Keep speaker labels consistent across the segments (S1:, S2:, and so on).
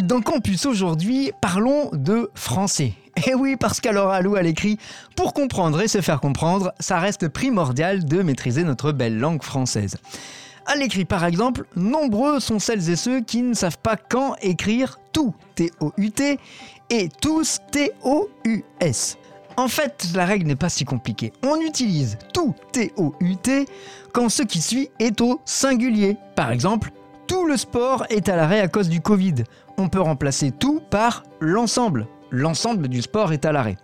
S1: Dans Campus aujourd'hui, parlons de français. Et oui, parce qu'à Alou à l'écrit, pour comprendre et se faire comprendre, ça reste primordial de maîtriser notre belle langue française. À l'écrit, par exemple, nombreux sont celles et ceux qui ne savent pas quand écrire tout, T-O-U-T, et tous, T-O-U-S. En fait, la règle n'est pas si compliquée. On utilise tout, T-O-U-T, quand ce qui suit est au singulier. Par exemple, tout le sport est à l'arrêt à cause du Covid. On peut remplacer tout par l'ensemble. L'ensemble du sport est à l'arrêt.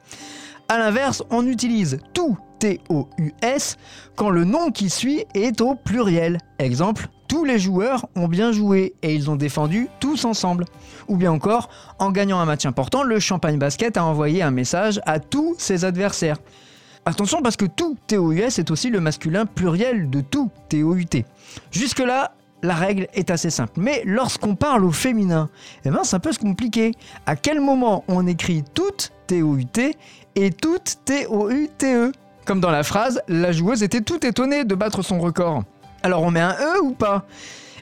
S1: A l'inverse, on utilise tout T-O-U-S quand le nom qui suit est au pluriel. Exemple, tous les joueurs ont bien joué et ils ont défendu tous ensemble. Ou bien encore, en gagnant un match important, le Champagne Basket a envoyé un message à tous ses adversaires. Attention parce que tout T-O-U-S est aussi le masculin pluriel de tout T-O-U-T. Jusque-là, la règle est assez simple. Mais lorsqu'on parle au féminin, eh ben, c'est un peu compliqué. À quel moment on écrit toute T-O-U-T et toute T-O-U-T-E Comme dans la phrase, la joueuse était tout étonnée de battre son record. Alors on met un E ou pas?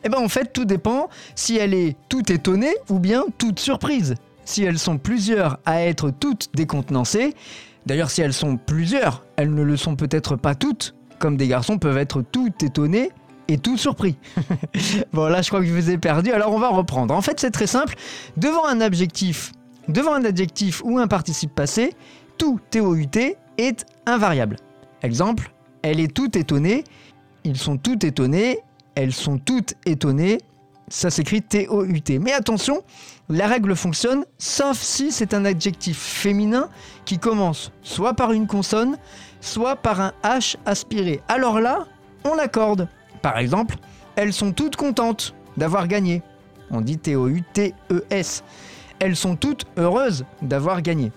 S1: Eh bien en fait tout dépend si elle est toute étonnée ou bien toute surprise. Si elles sont plusieurs à être toutes décontenancées, d'ailleurs si elles sont plusieurs, elles ne le sont peut-être pas toutes, comme des garçons peuvent être toutes étonnés et tout surpris. bon là je crois que je vous ai perdu, alors on va reprendre. En fait c'est très simple, devant un adjectif, devant un adjectif ou un participe passé, tout T-O-U-T est invariable. Exemple, elle est toute étonnée ils sont toutes étonnés, elles sont toutes étonnées. Ça s'écrit T-O-U-T. Mais attention, la règle fonctionne sauf si c'est un adjectif féminin qui commence soit par une consonne, soit par un H aspiré. Alors là, on l'accorde. Par exemple, elles sont toutes contentes d'avoir gagné. On dit T-O-U-T-E-S. Elles sont toutes heureuses d'avoir gagné.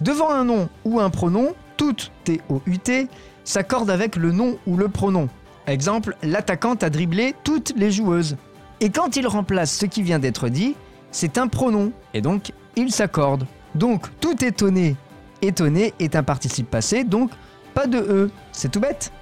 S1: Devant un nom ou un pronom, toutes T-O-U-T s'accorde avec le nom ou le pronom. Exemple, l'attaquante a dribblé toutes les joueuses. Et quand il remplace ce qui vient d'être dit, c'est un pronom, et donc il s'accorde. Donc tout étonné, étonné est un participe passé, donc pas de E. C'est tout bête.